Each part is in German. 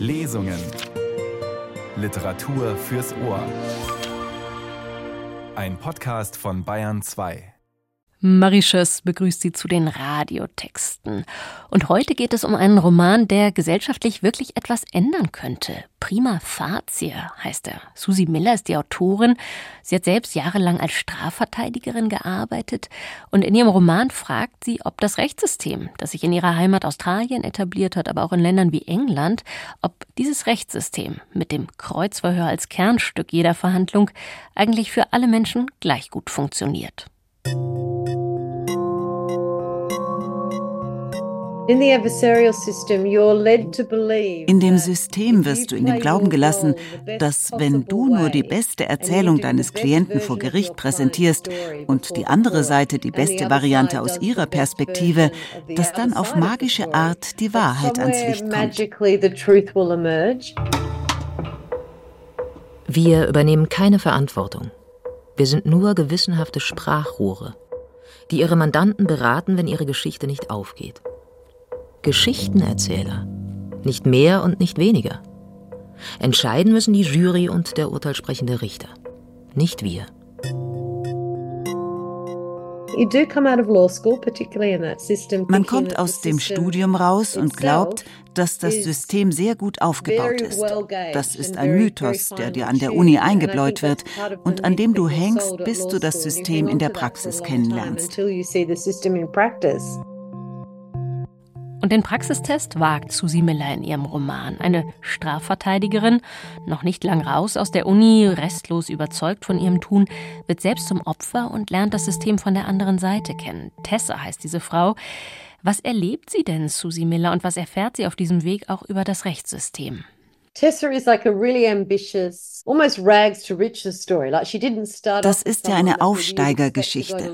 Lesungen. Literatur fürs Ohr. Ein Podcast von Bayern 2. Mauritius begrüßt Sie zu den Radiotexten. Und heute geht es um einen Roman, der gesellschaftlich wirklich etwas ändern könnte. Prima facie heißt er. Susie Miller ist die Autorin. Sie hat selbst jahrelang als Strafverteidigerin gearbeitet. Und in ihrem Roman fragt sie, ob das Rechtssystem, das sich in ihrer Heimat Australien etabliert hat, aber auch in Ländern wie England, ob dieses Rechtssystem mit dem Kreuzverhör als Kernstück jeder Verhandlung eigentlich für alle Menschen gleich gut funktioniert. In dem System wirst du in dem Glauben gelassen, dass wenn du nur die beste Erzählung deines Klienten vor Gericht präsentierst und die andere Seite die beste Variante aus ihrer Perspektive, dass dann auf magische Art die Wahrheit ans Licht kommt. Wir übernehmen keine Verantwortung. Wir sind nur gewissenhafte Sprachrohre, die ihre Mandanten beraten, wenn ihre Geschichte nicht aufgeht. Geschichtenerzähler. Nicht mehr und nicht weniger. Entscheiden müssen die Jury und der urteilsprechende Richter. Nicht wir. Man kommt aus dem Studium raus und glaubt, dass das System sehr gut aufgebaut ist. Das ist ein Mythos, der dir an der Uni eingebläut wird und an dem du hängst, bis du das System in der Praxis kennenlernst. Und den Praxistest wagt Susi Miller in ihrem Roman. Eine Strafverteidigerin, noch nicht lang raus aus der Uni, restlos überzeugt von ihrem Tun, wird selbst zum Opfer und lernt das System von der anderen Seite kennen. Tessa heißt diese Frau. Was erlebt sie denn, Susi Miller, und was erfährt sie auf diesem Weg auch über das Rechtssystem? Tessa is like a really ambitious, almost rags to riches story. Like she didn't start Das ist ja eine Aufsteigergeschichte.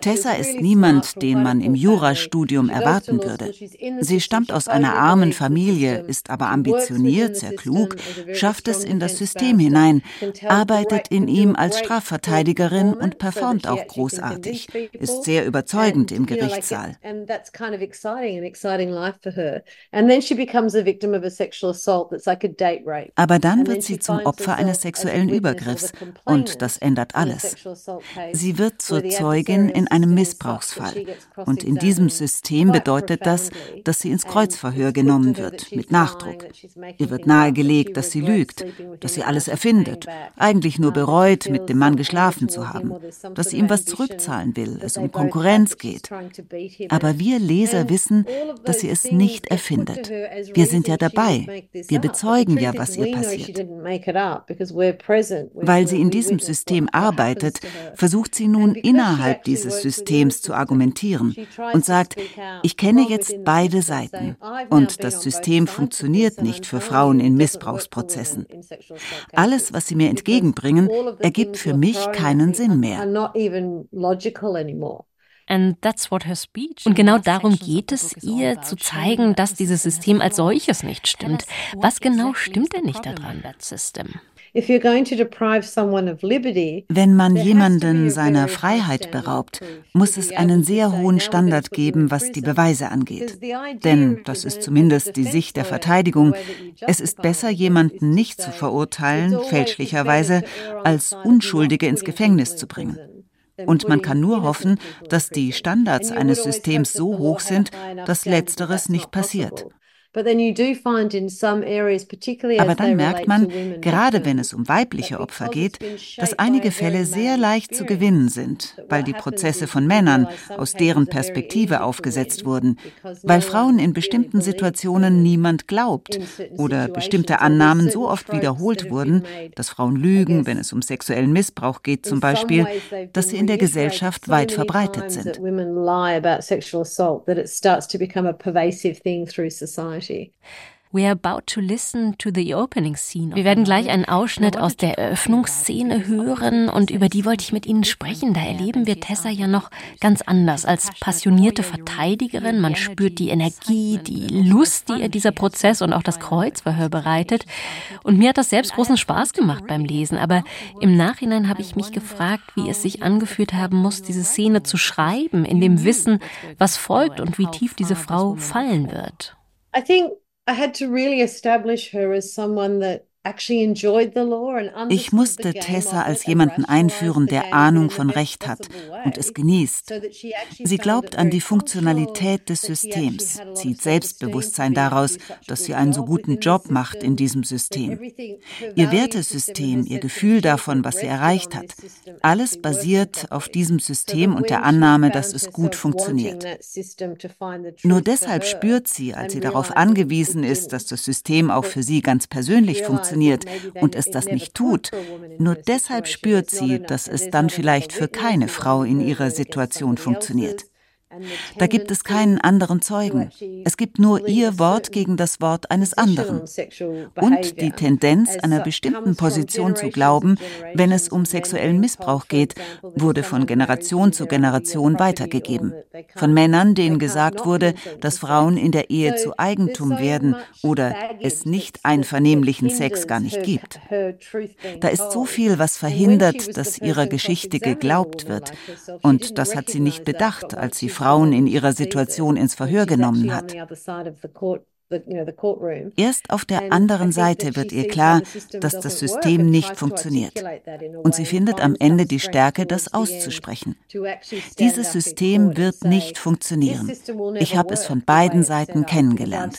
Tessa ist niemand, den man im Jurastudium erwarten würde. Sie stammt aus einer armen Familie, ist aber ambitioniert, sehr klug, schafft es in das System hinein, arbeitet in ihm als Strafverteidigerin und performt auch großartig, ist sehr überzeugend im Gerichtssaal. And then she becomes a victim of a sexual assault that's like a aber dann wird sie zum Opfer eines sexuellen Übergriffs und das ändert alles. Sie wird zur Zeugin in einem Missbrauchsfall und in diesem System bedeutet das, dass sie ins Kreuzverhör genommen wird, mit Nachdruck. Ihr wird nahegelegt, dass sie lügt, dass sie alles erfindet, eigentlich nur bereut, mit dem Mann geschlafen zu haben, dass sie ihm was zurückzahlen will, es um Konkurrenz geht. Aber wir Leser wissen, dass sie es nicht erfindet. Wir sind ja dabei. Wir bezeugen zeigen ja, was ihr passiert. Weil sie in diesem System arbeitet, versucht sie nun innerhalb dieses Systems zu argumentieren und sagt, ich kenne jetzt beide Seiten und das System funktioniert nicht für Frauen in Missbrauchsprozessen. Alles, was sie mir entgegenbringen, ergibt für mich keinen Sinn mehr. Und genau darum geht es ihr, zu zeigen, dass dieses System als solches nicht stimmt. Was genau stimmt denn nicht daran, das System? Wenn man jemanden seiner Freiheit beraubt, muss es einen sehr hohen Standard geben, was die Beweise angeht. Denn, das ist zumindest die Sicht der Verteidigung, es ist besser, jemanden nicht zu verurteilen, fälschlicherweise, als Unschuldige ins Gefängnis zu bringen. Und man kann nur hoffen, dass die Standards eines Systems so hoch sind, dass letzteres nicht passiert. Aber dann merkt man, gerade wenn es um weibliche Opfer geht, dass einige Fälle sehr leicht zu gewinnen sind, weil die Prozesse von Männern aus deren Perspektive aufgesetzt wurden, weil Frauen in bestimmten Situationen niemand glaubt oder bestimmte Annahmen so oft wiederholt wurden, dass Frauen lügen, wenn es um sexuellen Missbrauch geht zum Beispiel, dass sie in der Gesellschaft weit verbreitet sind. Society. Wir werden gleich einen Ausschnitt aus der Eröffnungsszene hören und über die wollte ich mit Ihnen sprechen. Da erleben wir Tessa ja noch ganz anders als passionierte Verteidigerin. Man spürt die Energie, die Lust, die ihr dieser Prozess und auch das Kreuzverhör bereitet. Und mir hat das selbst großen Spaß gemacht beim Lesen. Aber im Nachhinein habe ich mich gefragt, wie es sich angefühlt haben muss, diese Szene zu schreiben, in dem Wissen, was folgt und wie tief diese Frau fallen wird. I think I had to really establish her as someone that ich musste Tessa als jemanden einführen, der Ahnung von Recht hat und es genießt. Sie glaubt an die Funktionalität des Systems, zieht Selbstbewusstsein daraus, dass sie einen so guten Job macht in diesem System. Ihr Wertesystem, ihr Gefühl davon, was sie erreicht hat, alles basiert auf diesem System und der Annahme, dass es gut funktioniert. Nur deshalb spürt sie, als sie darauf angewiesen ist, dass das System auch für sie ganz persönlich funktioniert, funktioniert und es das nicht tut, nur deshalb spürt sie, dass es dann vielleicht für keine Frau in ihrer Situation funktioniert. Da gibt es keinen anderen Zeugen. Es gibt nur ihr Wort gegen das Wort eines anderen. Und die Tendenz, einer bestimmten Position zu glauben, wenn es um sexuellen Missbrauch geht, wurde von Generation zu Generation weitergegeben. Von Männern, denen gesagt wurde, dass Frauen in der Ehe zu Eigentum werden oder es nicht einvernehmlichen Sex gar nicht gibt. Da ist so viel, was verhindert, dass ihrer Geschichte geglaubt wird. Und das hat sie nicht bedacht, als sie Frauen in ihrer Situation ins Verhör genommen hat. Erst auf der anderen Seite wird ihr klar, dass das System nicht funktioniert. Und sie findet am Ende die Stärke, das auszusprechen. Dieses System wird nicht funktionieren. Ich habe es von beiden Seiten kennengelernt.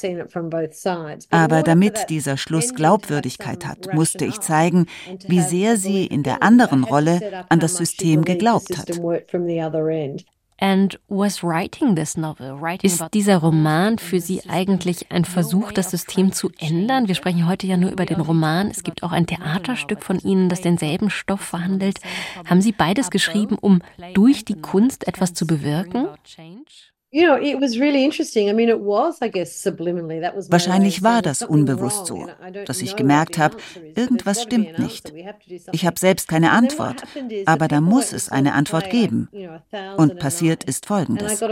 Aber damit dieser Schluss Glaubwürdigkeit hat, musste ich zeigen, wie sehr sie in der anderen Rolle an das System geglaubt hat. Ist dieser Roman für Sie eigentlich ein Versuch, das System zu ändern? Wir sprechen heute ja nur über den Roman. Es gibt auch ein Theaterstück von Ihnen, das denselben Stoff verhandelt. Haben Sie beides geschrieben, um durch die Kunst etwas zu bewirken? Wahrscheinlich war das unbewusst so, dass ich gemerkt habe, irgendwas stimmt nicht. Ich habe selbst keine Antwort, aber da muss es eine Antwort geben. Und passiert ist Folgendes. An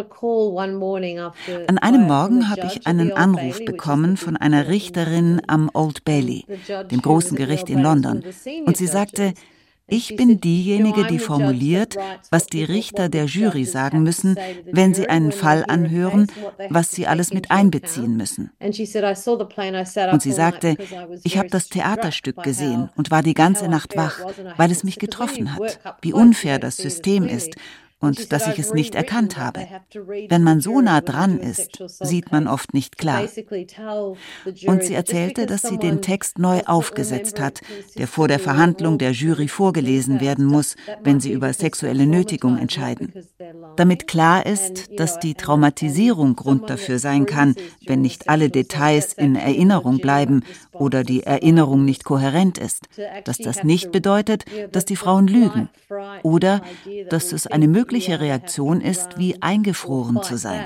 einem Morgen habe ich einen Anruf bekommen von einer Richterin am Old Bailey, dem großen Gericht in London, und sie sagte, ich bin diejenige, die formuliert, was die Richter der Jury sagen müssen, wenn sie einen Fall anhören, was sie alles mit einbeziehen müssen. Und sie sagte, ich habe das Theaterstück gesehen und war die ganze Nacht wach, weil es mich getroffen hat, wie unfair das System ist und dass ich es nicht erkannt habe. Wenn man so nah dran ist, sieht man oft nicht klar. Und sie erzählte, dass sie den Text neu aufgesetzt hat, der vor der Verhandlung der Jury vorgelesen werden muss, wenn sie über sexuelle Nötigung entscheiden. Damit klar ist, dass die Traumatisierung Grund dafür sein kann, wenn nicht alle Details in Erinnerung bleiben oder die Erinnerung nicht kohärent ist. Dass das nicht bedeutet, dass die Frauen lügen oder dass es eine mögliche Reaktion ist, wie eingefroren zu sein.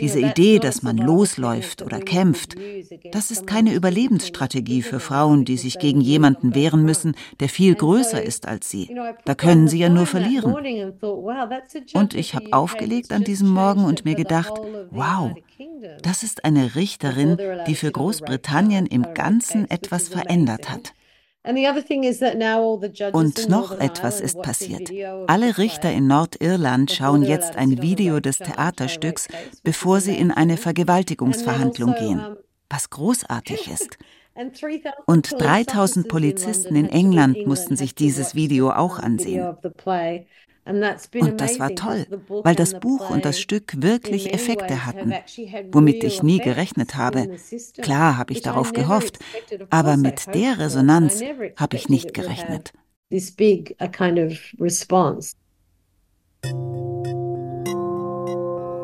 Diese Idee, dass man losläuft oder kämpft, das ist keine Überlebensstrategie für Frauen, die sich gegen jemanden wehren müssen, der viel größer ist als sie. Da können sie ja nur verlieren. Und ich habe aufgelegt an diesem Morgen und mir gedacht, wow, das ist eine Richterin, die für Großbritannien im Ganzen etwas verändert hat. Und noch etwas ist passiert. Alle Richter in Nordirland schauen jetzt ein Video des Theaterstücks, bevor sie in eine Vergewaltigungsverhandlung gehen, was großartig ist. Und 3000 Polizisten in England mussten sich dieses Video auch ansehen. Und das war toll, weil das Buch und das Stück wirklich Effekte hatten, womit ich nie gerechnet habe. Klar habe ich darauf gehofft, aber mit der Resonanz habe ich nicht gerechnet.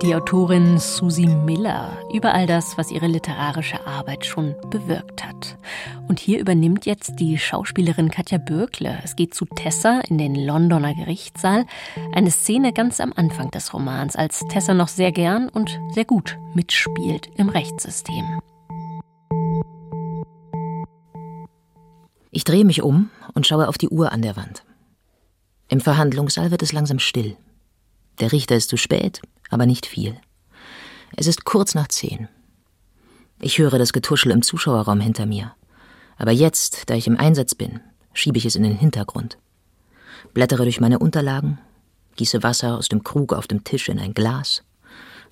Die Autorin Susie Miller über all das, was ihre literarische Arbeit schon bewirkt hat. Und hier übernimmt jetzt die Schauspielerin Katja Bürkle. Es geht zu Tessa in den Londoner Gerichtssaal. Eine Szene ganz am Anfang des Romans, als Tessa noch sehr gern und sehr gut mitspielt im Rechtssystem. Ich drehe mich um und schaue auf die Uhr an der Wand. Im Verhandlungssaal wird es langsam still. Der Richter ist zu spät, aber nicht viel. Es ist kurz nach zehn. Ich höre das Getuschel im Zuschauerraum hinter mir. Aber jetzt, da ich im Einsatz bin, schiebe ich es in den Hintergrund. Blättere durch meine Unterlagen, gieße Wasser aus dem Krug auf dem Tisch in ein Glas,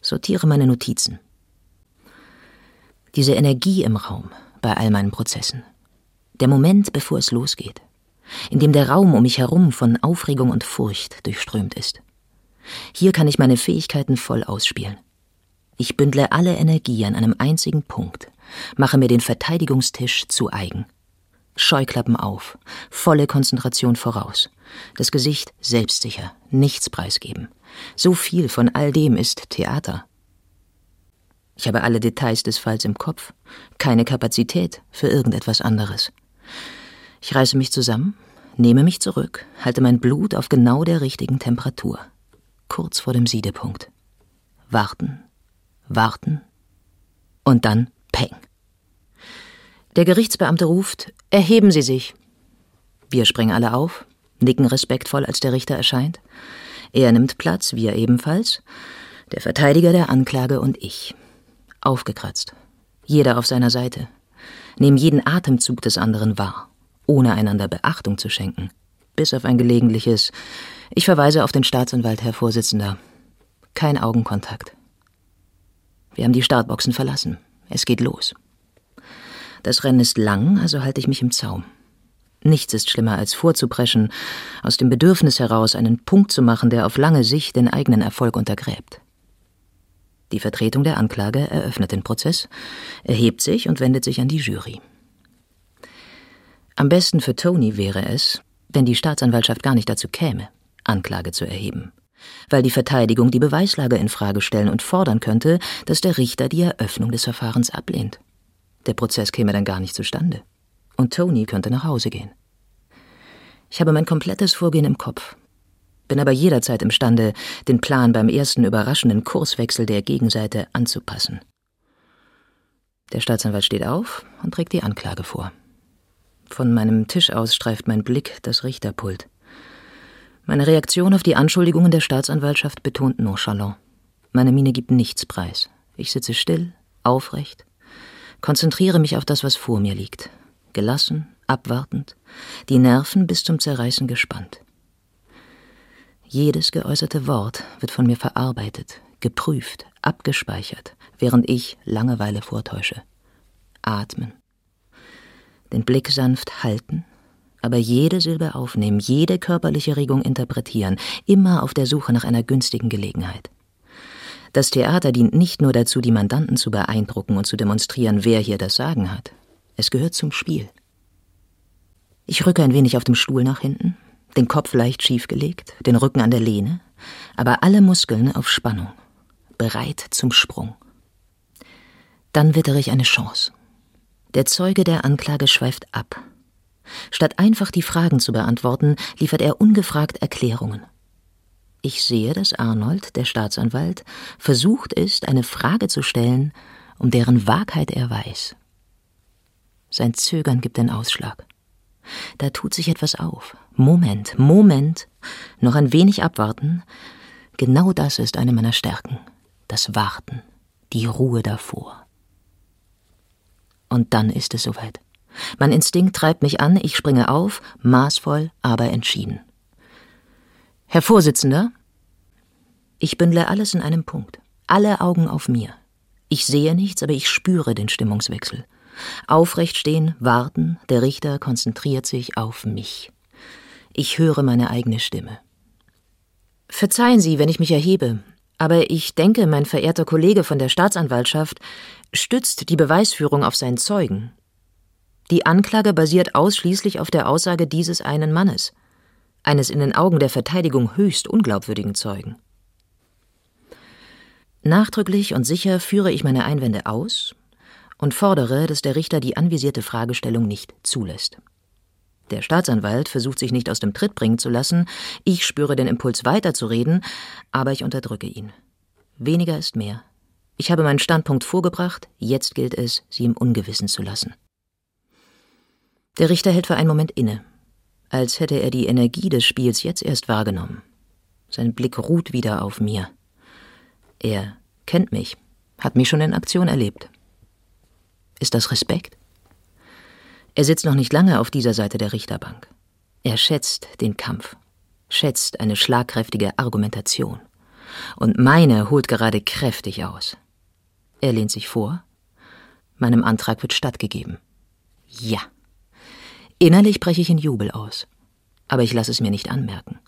sortiere meine Notizen. Diese Energie im Raum bei all meinen Prozessen. Der Moment, bevor es losgeht, in dem der Raum um mich herum von Aufregung und Furcht durchströmt ist. Hier kann ich meine Fähigkeiten voll ausspielen. Ich bündle alle Energie an einem einzigen Punkt, mache mir den Verteidigungstisch zu eigen. Scheuklappen auf, volle Konzentration voraus, das Gesicht selbstsicher, nichts preisgeben. So viel von all dem ist Theater. Ich habe alle Details des Falls im Kopf, keine Kapazität für irgendetwas anderes. Ich reiße mich zusammen, nehme mich zurück, halte mein Blut auf genau der richtigen Temperatur, kurz vor dem Siedepunkt. Warten, warten und dann Peng. Der Gerichtsbeamte ruft, erheben Sie sich. Wir springen alle auf, nicken respektvoll, als der Richter erscheint. Er nimmt Platz, wir ebenfalls, der Verteidiger der Anklage und ich. Aufgekratzt. Jeder auf seiner Seite. Nehmen jeden Atemzug des anderen wahr, ohne einander Beachtung zu schenken. Bis auf ein gelegentliches Ich verweise auf den Staatsanwalt, Herr Vorsitzender. Kein Augenkontakt. Wir haben die Startboxen verlassen. Es geht los. Das Rennen ist lang, also halte ich mich im Zaum. Nichts ist schlimmer, als vorzupreschen, aus dem Bedürfnis heraus einen Punkt zu machen, der auf lange Sicht den eigenen Erfolg untergräbt. Die Vertretung der Anklage eröffnet den Prozess, erhebt sich und wendet sich an die Jury. Am besten für Tony wäre es, wenn die Staatsanwaltschaft gar nicht dazu käme, Anklage zu erheben, weil die Verteidigung die Beweislage in Frage stellen und fordern könnte, dass der Richter die Eröffnung des Verfahrens ablehnt. Der Prozess käme dann gar nicht zustande. Und Tony könnte nach Hause gehen. Ich habe mein komplettes Vorgehen im Kopf, bin aber jederzeit imstande, den Plan beim ersten überraschenden Kurswechsel der Gegenseite anzupassen. Der Staatsanwalt steht auf und trägt die Anklage vor. Von meinem Tisch aus streift mein Blick das Richterpult. Meine Reaktion auf die Anschuldigungen der Staatsanwaltschaft betont nonchalant. Meine Miene gibt nichts preis. Ich sitze still, aufrecht, konzentriere mich auf das, was vor mir liegt. Gelassen, abwartend, die Nerven bis zum Zerreißen gespannt. Jedes geäußerte Wort wird von mir verarbeitet, geprüft, abgespeichert, während ich Langeweile vortäusche. Atmen. Den Blick sanft halten, aber jede Silbe aufnehmen, jede körperliche Regung interpretieren, immer auf der Suche nach einer günstigen Gelegenheit. Das Theater dient nicht nur dazu, die Mandanten zu beeindrucken und zu demonstrieren, wer hier das Sagen hat. Es gehört zum Spiel. Ich rücke ein wenig auf dem Stuhl nach hinten, den Kopf leicht schiefgelegt, den Rücken an der Lehne, aber alle Muskeln auf Spannung, bereit zum Sprung. Dann wittere ich eine Chance. Der Zeuge der Anklage schweift ab. Statt einfach die Fragen zu beantworten, liefert er ungefragt Erklärungen. Ich sehe, dass Arnold, der Staatsanwalt, versucht ist, eine Frage zu stellen, um deren Wahrheit er weiß. Sein Zögern gibt den Ausschlag. Da tut sich etwas auf. Moment, Moment, noch ein wenig abwarten. Genau das ist eine meiner Stärken. Das Warten, die Ruhe davor. Und dann ist es soweit. Mein Instinkt treibt mich an, ich springe auf, maßvoll, aber entschieden. Herr Vorsitzender, ich bündle alles in einem Punkt. Alle Augen auf mir. Ich sehe nichts, aber ich spüre den Stimmungswechsel. Aufrecht stehen, warten, der Richter konzentriert sich auf mich. Ich höre meine eigene Stimme. Verzeihen Sie, wenn ich mich erhebe, aber ich denke, mein verehrter Kollege von der Staatsanwaltschaft stützt die Beweisführung auf seinen Zeugen. Die Anklage basiert ausschließlich auf der Aussage dieses einen Mannes eines in den Augen der Verteidigung höchst unglaubwürdigen Zeugen. Nachdrücklich und sicher führe ich meine Einwände aus und fordere, dass der Richter die anvisierte Fragestellung nicht zulässt. Der Staatsanwalt versucht sich nicht aus dem Tritt bringen zu lassen, ich spüre den Impuls weiterzureden, aber ich unterdrücke ihn. Weniger ist mehr. Ich habe meinen Standpunkt vorgebracht, jetzt gilt es, sie im Ungewissen zu lassen. Der Richter hält für einen Moment inne, als hätte er die Energie des Spiels jetzt erst wahrgenommen. Sein Blick ruht wieder auf mir. Er kennt mich, hat mich schon in Aktion erlebt. Ist das Respekt? Er sitzt noch nicht lange auf dieser Seite der Richterbank. Er schätzt den Kampf, schätzt eine schlagkräftige Argumentation. Und meine holt gerade kräftig aus. Er lehnt sich vor, Meinem Antrag wird stattgegeben. Ja. Innerlich breche ich in Jubel aus. Aber ich lasse es mir nicht anmerken.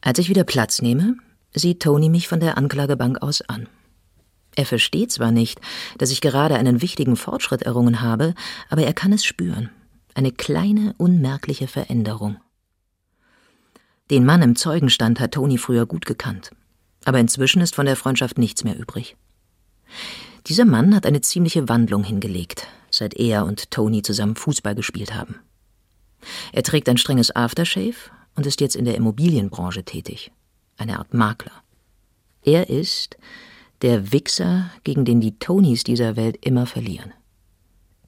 Als ich wieder Platz nehme, sieht Tony mich von der Anklagebank aus an. Er versteht zwar nicht, dass ich gerade einen wichtigen Fortschritt errungen habe, aber er kann es spüren. Eine kleine, unmerkliche Veränderung. Den Mann im Zeugenstand hat Tony früher gut gekannt. Aber inzwischen ist von der Freundschaft nichts mehr übrig. Dieser Mann hat eine ziemliche Wandlung hingelegt, seit er und Tony zusammen Fußball gespielt haben. Er trägt ein strenges Aftershave und ist jetzt in der Immobilienbranche tätig. Eine Art Makler. Er ist der Wichser, gegen den die Tonys dieser Welt immer verlieren.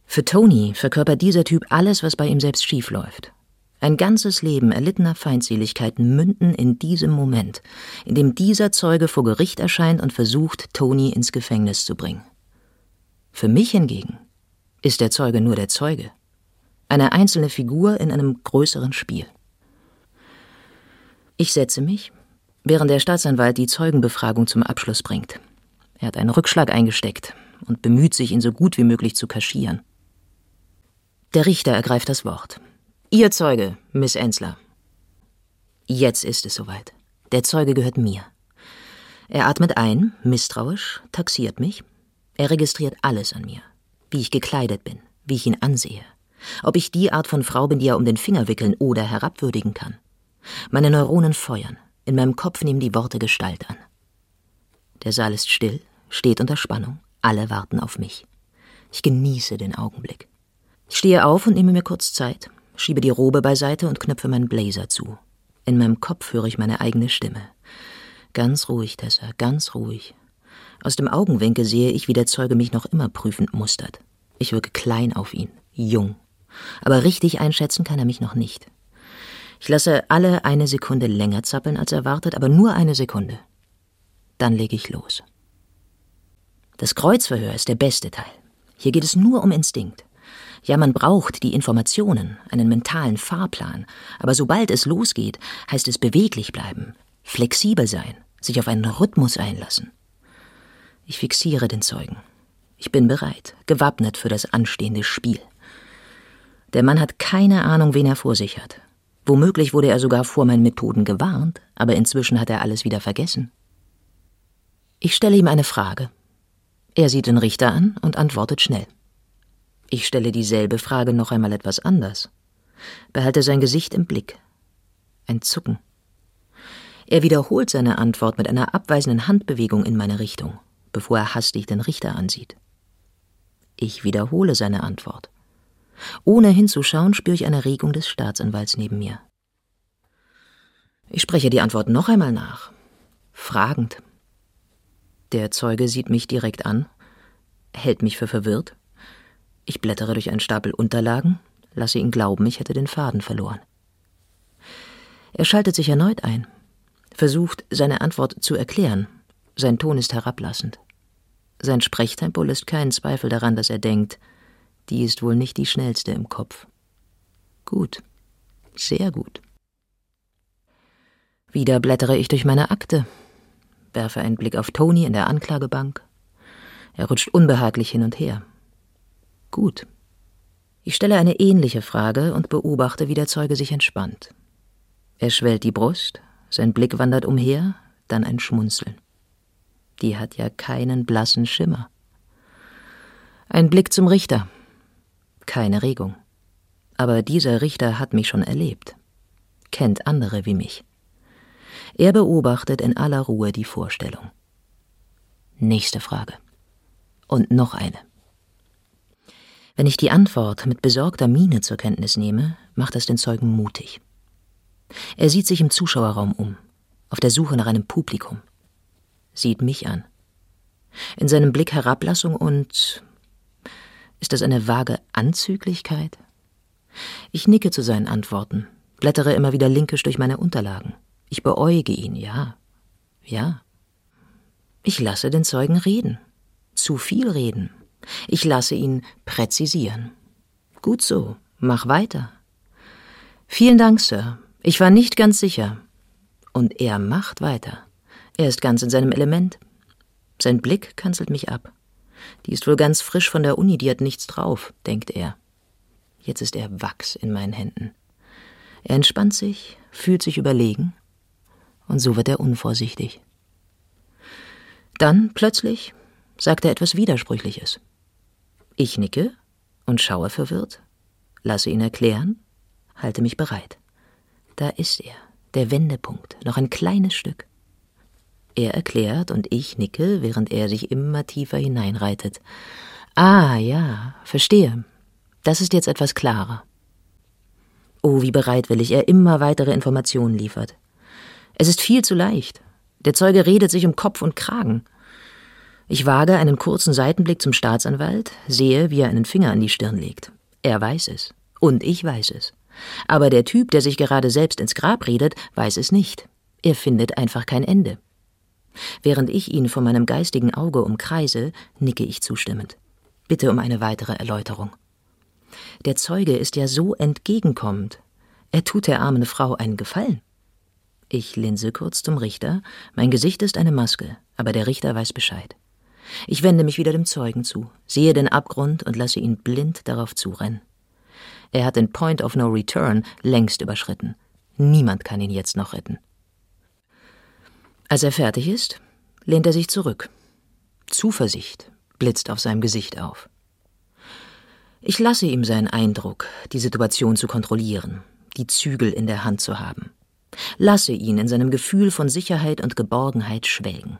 Für Tony verkörpert dieser Typ alles, was bei ihm selbst schiefläuft. Ein ganzes Leben erlittener Feindseligkeiten münden in diesem Moment, in dem dieser Zeuge vor Gericht erscheint und versucht, Tony ins Gefängnis zu bringen. Für mich hingegen ist der Zeuge nur der Zeuge, eine einzelne Figur in einem größeren Spiel. Ich setze mich, während der Staatsanwalt die Zeugenbefragung zum Abschluss bringt. Er hat einen Rückschlag eingesteckt und bemüht sich, ihn so gut wie möglich zu kaschieren. Der Richter ergreift das Wort. Ihr Zeuge, Miss Ensler. Jetzt ist es soweit. Der Zeuge gehört mir. Er atmet ein, misstrauisch, taxiert mich. Er registriert alles an mir. Wie ich gekleidet bin, wie ich ihn ansehe. Ob ich die Art von Frau bin, die er um den Finger wickeln oder herabwürdigen kann. Meine Neuronen feuern. In meinem Kopf nehmen die Worte Gestalt an. Der Saal ist still, steht unter Spannung. Alle warten auf mich. Ich genieße den Augenblick. Ich stehe auf und nehme mir kurz Zeit, schiebe die Robe beiseite und knöpfe meinen Blazer zu. In meinem Kopf höre ich meine eigene Stimme. Ganz ruhig, Tessa, ganz ruhig. Aus dem Augenwinkel sehe ich, wie der Zeuge mich noch immer prüfend mustert. Ich wirke klein auf ihn, jung. Aber richtig einschätzen kann er mich noch nicht. Ich lasse alle eine Sekunde länger zappeln als erwartet, aber nur eine Sekunde. Dann lege ich los. Das Kreuzverhör ist der beste Teil. Hier geht es nur um Instinkt. Ja, man braucht die Informationen, einen mentalen Fahrplan, aber sobald es losgeht, heißt es beweglich bleiben, flexibel sein, sich auf einen Rhythmus einlassen. Ich fixiere den Zeugen. Ich bin bereit, gewappnet für das anstehende Spiel. Der Mann hat keine Ahnung, wen er vor sich hat. Womöglich wurde er sogar vor meinen Methoden gewarnt, aber inzwischen hat er alles wieder vergessen. Ich stelle ihm eine Frage. Er sieht den Richter an und antwortet schnell. Ich stelle dieselbe Frage noch einmal etwas anders. Behalte sein Gesicht im Blick. Ein Zucken. Er wiederholt seine Antwort mit einer abweisenden Handbewegung in meine Richtung, bevor er hastig den Richter ansieht. Ich wiederhole seine Antwort. Ohne hinzuschauen, spüre ich eine Regung des Staatsanwalts neben mir. Ich spreche die Antwort noch einmal nach. Fragend. Der Zeuge sieht mich direkt an, hält mich für verwirrt, ich blättere durch einen Stapel Unterlagen, lasse ihn glauben, ich hätte den Faden verloren. Er schaltet sich erneut ein, versucht, seine Antwort zu erklären. Sein Ton ist herablassend. Sein Sprechtempo lässt keinen Zweifel daran, dass er denkt, die ist wohl nicht die schnellste im Kopf. Gut, sehr gut. Wieder blättere ich durch meine Akte, werfe einen Blick auf Tony in der Anklagebank. Er rutscht unbehaglich hin und her. Gut. Ich stelle eine ähnliche Frage und beobachte, wie der Zeuge sich entspannt. Er schwellt die Brust, sein Blick wandert umher, dann ein Schmunzeln. Die hat ja keinen blassen Schimmer. Ein Blick zum Richter. Keine Regung. Aber dieser Richter hat mich schon erlebt, kennt andere wie mich. Er beobachtet in aller Ruhe die Vorstellung. Nächste Frage. Und noch eine. Wenn ich die Antwort mit besorgter Miene zur Kenntnis nehme, macht das den Zeugen mutig. Er sieht sich im Zuschauerraum um, auf der Suche nach einem Publikum, sieht mich an. In seinem Blick Herablassung und ist das eine vage Anzüglichkeit? Ich nicke zu seinen Antworten, blättere immer wieder linkisch durch meine Unterlagen. Ich beäuge ihn, ja. Ja. Ich lasse den Zeugen reden. Zu viel reden. Ich lasse ihn präzisieren. Gut so, mach weiter. Vielen Dank, Sir. Ich war nicht ganz sicher. Und er macht weiter. Er ist ganz in seinem Element. Sein Blick kanzelt mich ab. Die ist wohl ganz frisch von der Uni, die hat nichts drauf, denkt er. Jetzt ist er Wachs in meinen Händen. Er entspannt sich, fühlt sich überlegen, und so wird er unvorsichtig. Dann plötzlich sagt er etwas Widersprüchliches. Ich nicke und schaue verwirrt, lasse ihn erklären, halte mich bereit. Da ist er, der Wendepunkt, noch ein kleines Stück. Er erklärt und ich nicke, während er sich immer tiefer hineinreitet. Ah, ja, verstehe. Das ist jetzt etwas klarer. Oh, wie bereitwillig er immer weitere Informationen liefert. Es ist viel zu leicht. Der Zeuge redet sich um Kopf und Kragen. Ich wage einen kurzen Seitenblick zum Staatsanwalt, sehe, wie er einen Finger an die Stirn legt. Er weiß es. Und ich weiß es. Aber der Typ, der sich gerade selbst ins Grab redet, weiß es nicht. Er findet einfach kein Ende. Während ich ihn vor meinem geistigen Auge umkreise, nicke ich zustimmend. Bitte um eine weitere Erläuterung. Der Zeuge ist ja so entgegenkommend. Er tut der armen Frau einen Gefallen. Ich linse kurz zum Richter. Mein Gesicht ist eine Maske, aber der Richter weiß Bescheid. Ich wende mich wieder dem Zeugen zu, sehe den Abgrund und lasse ihn blind darauf zurennen. Er hat den Point of No Return längst überschritten. Niemand kann ihn jetzt noch retten. Als er fertig ist, lehnt er sich zurück. Zuversicht blitzt auf seinem Gesicht auf. Ich lasse ihm seinen Eindruck, die Situation zu kontrollieren, die Zügel in der Hand zu haben. Lasse ihn in seinem Gefühl von Sicherheit und Geborgenheit schwelgen.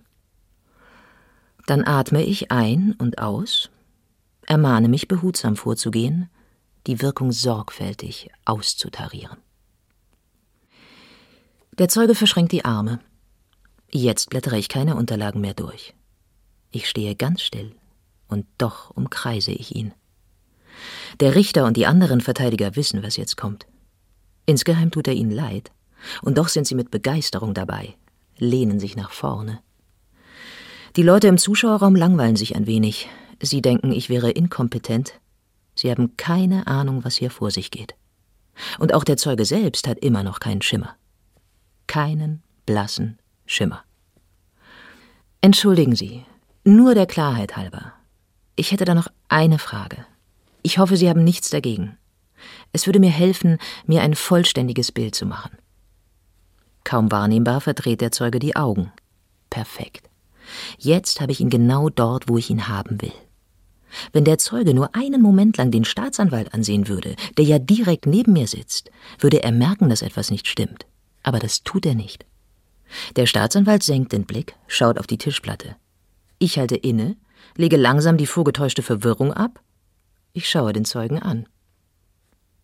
Dann atme ich ein und aus, ermahne mich behutsam vorzugehen, die Wirkung sorgfältig auszutarieren. Der Zeuge verschränkt die Arme, Jetzt blättere ich keine Unterlagen mehr durch. Ich stehe ganz still, und doch umkreise ich ihn. Der Richter und die anderen Verteidiger wissen, was jetzt kommt. Insgeheim tut er ihnen leid, und doch sind sie mit Begeisterung dabei, lehnen sich nach vorne. Die Leute im Zuschauerraum langweilen sich ein wenig. Sie denken, ich wäre inkompetent. Sie haben keine Ahnung, was hier vor sich geht. Und auch der Zeuge selbst hat immer noch keinen Schimmer. Keinen blassen Schimmer. Entschuldigen Sie, nur der Klarheit halber. Ich hätte da noch eine Frage. Ich hoffe, Sie haben nichts dagegen. Es würde mir helfen, mir ein vollständiges Bild zu machen. Kaum wahrnehmbar verdreht der Zeuge die Augen. Perfekt. Jetzt habe ich ihn genau dort, wo ich ihn haben will. Wenn der Zeuge nur einen Moment lang den Staatsanwalt ansehen würde, der ja direkt neben mir sitzt, würde er merken, dass etwas nicht stimmt. Aber das tut er nicht. Der Staatsanwalt senkt den Blick, schaut auf die Tischplatte. Ich halte inne, lege langsam die vorgetäuschte Verwirrung ab. Ich schaue den Zeugen an.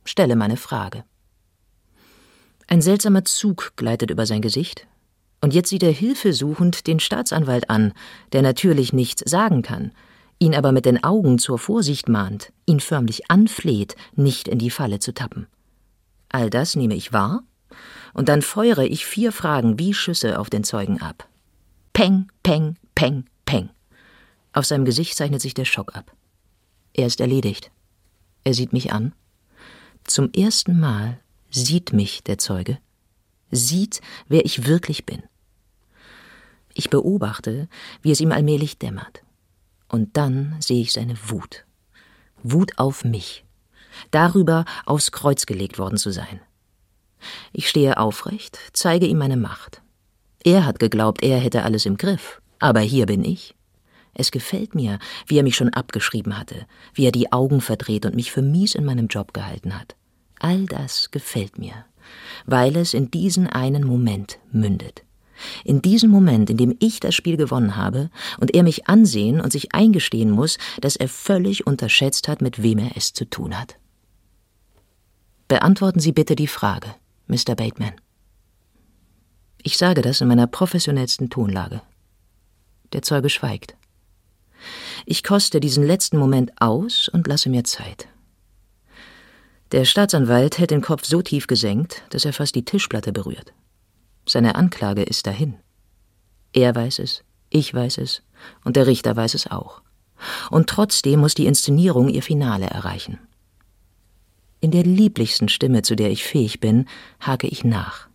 Stelle meine Frage. Ein seltsamer Zug gleitet über sein Gesicht, und jetzt sieht er hilfesuchend den Staatsanwalt an, der natürlich nichts sagen kann, ihn aber mit den Augen zur Vorsicht mahnt, ihn förmlich anfleht, nicht in die Falle zu tappen. All das nehme ich wahr und dann feuere ich vier Fragen wie Schüsse auf den Zeugen ab. Peng, peng, peng, peng. Auf seinem Gesicht zeichnet sich der Schock ab. Er ist erledigt. Er sieht mich an. Zum ersten Mal sieht mich der Zeuge, sieht, wer ich wirklich bin. Ich beobachte, wie es ihm allmählich dämmert. Und dann sehe ich seine Wut. Wut auf mich. Darüber, aufs Kreuz gelegt worden zu sein. Ich stehe aufrecht, zeige ihm meine Macht. Er hat geglaubt, er hätte alles im Griff, aber hier bin ich. Es gefällt mir, wie er mich schon abgeschrieben hatte, wie er die Augen verdreht und mich für mies in meinem Job gehalten hat. All das gefällt mir, weil es in diesen einen Moment mündet. In diesem Moment, in dem ich das Spiel gewonnen habe und er mich ansehen und sich eingestehen muss, dass er völlig unterschätzt hat, mit wem er es zu tun hat. Beantworten Sie bitte die Frage. Mr. Bateman. Ich sage das in meiner professionellsten Tonlage. Der Zeuge schweigt. Ich koste diesen letzten Moment aus und lasse mir Zeit. Der Staatsanwalt hält den Kopf so tief gesenkt, dass er fast die Tischplatte berührt. Seine Anklage ist dahin. Er weiß es, ich weiß es und der Richter weiß es auch. Und trotzdem muss die Inszenierung ihr Finale erreichen. In der lieblichsten Stimme, zu der ich fähig bin, hake ich nach.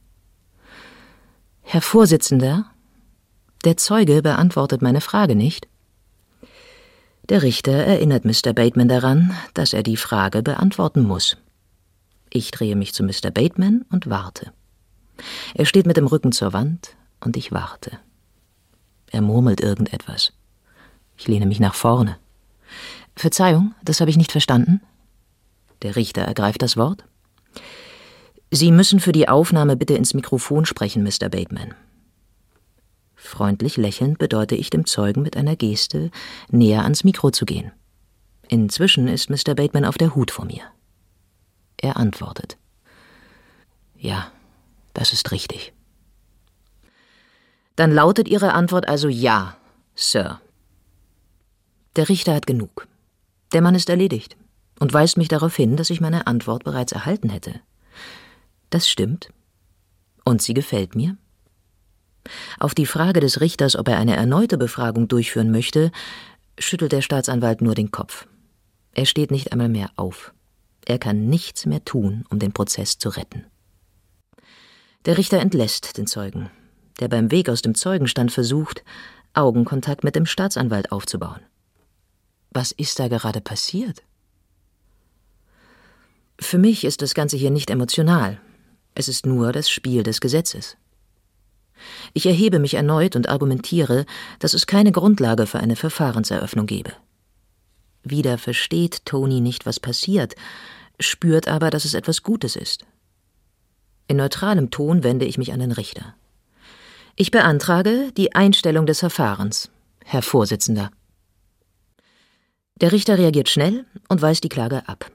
Herr Vorsitzender, der Zeuge beantwortet meine Frage nicht. Der Richter erinnert Mr. Bateman daran, dass er die Frage beantworten muss. Ich drehe mich zu Mr. Bateman und warte. Er steht mit dem Rücken zur Wand und ich warte. Er murmelt irgendetwas. Ich lehne mich nach vorne. Verzeihung, das habe ich nicht verstanden. Der Richter ergreift das Wort. Sie müssen für die Aufnahme bitte ins Mikrofon sprechen, Mr. Bateman. Freundlich lächelnd bedeute ich dem Zeugen mit einer Geste, näher ans Mikro zu gehen. Inzwischen ist Mr. Bateman auf der Hut vor mir. Er antwortet. Ja, das ist richtig. Dann lautet Ihre Antwort also Ja, Sir. Der Richter hat genug. Der Mann ist erledigt und weist mich darauf hin, dass ich meine Antwort bereits erhalten hätte. Das stimmt. Und sie gefällt mir. Auf die Frage des Richters, ob er eine erneute Befragung durchführen möchte, schüttelt der Staatsanwalt nur den Kopf. Er steht nicht einmal mehr auf. Er kann nichts mehr tun, um den Prozess zu retten. Der Richter entlässt den Zeugen, der beim Weg aus dem Zeugenstand versucht, Augenkontakt mit dem Staatsanwalt aufzubauen. Was ist da gerade passiert? Für mich ist das Ganze hier nicht emotional. Es ist nur das Spiel des Gesetzes. Ich erhebe mich erneut und argumentiere, dass es keine Grundlage für eine Verfahrenseröffnung gebe. Wieder versteht Tony nicht, was passiert, spürt aber, dass es etwas Gutes ist. In neutralem Ton wende ich mich an den Richter. Ich beantrage die Einstellung des Verfahrens, Herr Vorsitzender. Der Richter reagiert schnell und weist die Klage ab.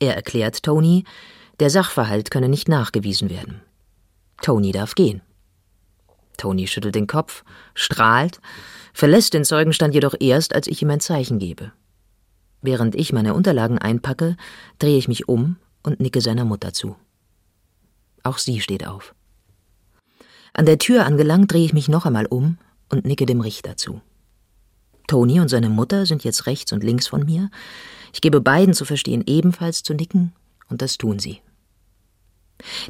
Er erklärt Tony, der Sachverhalt könne nicht nachgewiesen werden. Tony darf gehen. Tony schüttelt den Kopf, strahlt, verlässt den Zeugenstand jedoch erst, als ich ihm ein Zeichen gebe. Während ich meine Unterlagen einpacke, drehe ich mich um und nicke seiner Mutter zu. Auch sie steht auf. An der Tür angelangt, drehe ich mich noch einmal um und nicke dem Richter zu. Tony und seine Mutter sind jetzt rechts und links von mir. Ich gebe beiden zu verstehen, ebenfalls zu nicken, und das tun sie.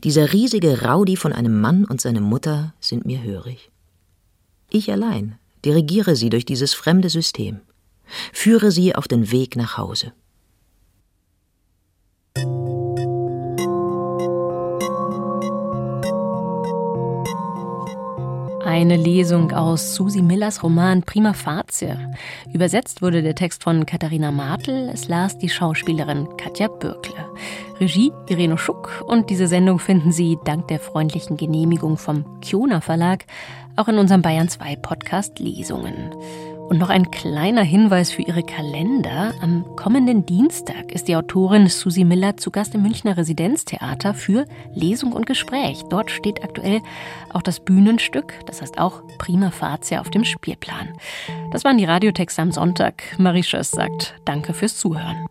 Dieser riesige Rowdy von einem Mann und seine Mutter sind mir hörig. Ich allein dirigiere sie durch dieses fremde System, führe sie auf den Weg nach Hause. Eine Lesung aus Susi Millers Roman Prima Facie. Übersetzt wurde der Text von Katharina Martel, es las die Schauspielerin Katja Bürkle. Regie Irene Schuck und diese Sendung finden Sie dank der freundlichen Genehmigung vom Kiona Verlag auch in unserem Bayern 2 Podcast Lesungen. Und noch ein kleiner Hinweis für Ihre Kalender. Am kommenden Dienstag ist die Autorin Susi Miller zu Gast im Münchner Residenztheater für Lesung und Gespräch. Dort steht aktuell auch das Bühnenstück, das heißt auch Prima Facie auf dem Spielplan. Das waren die Radiotexte am Sonntag. Marie Schöss sagt Danke fürs Zuhören.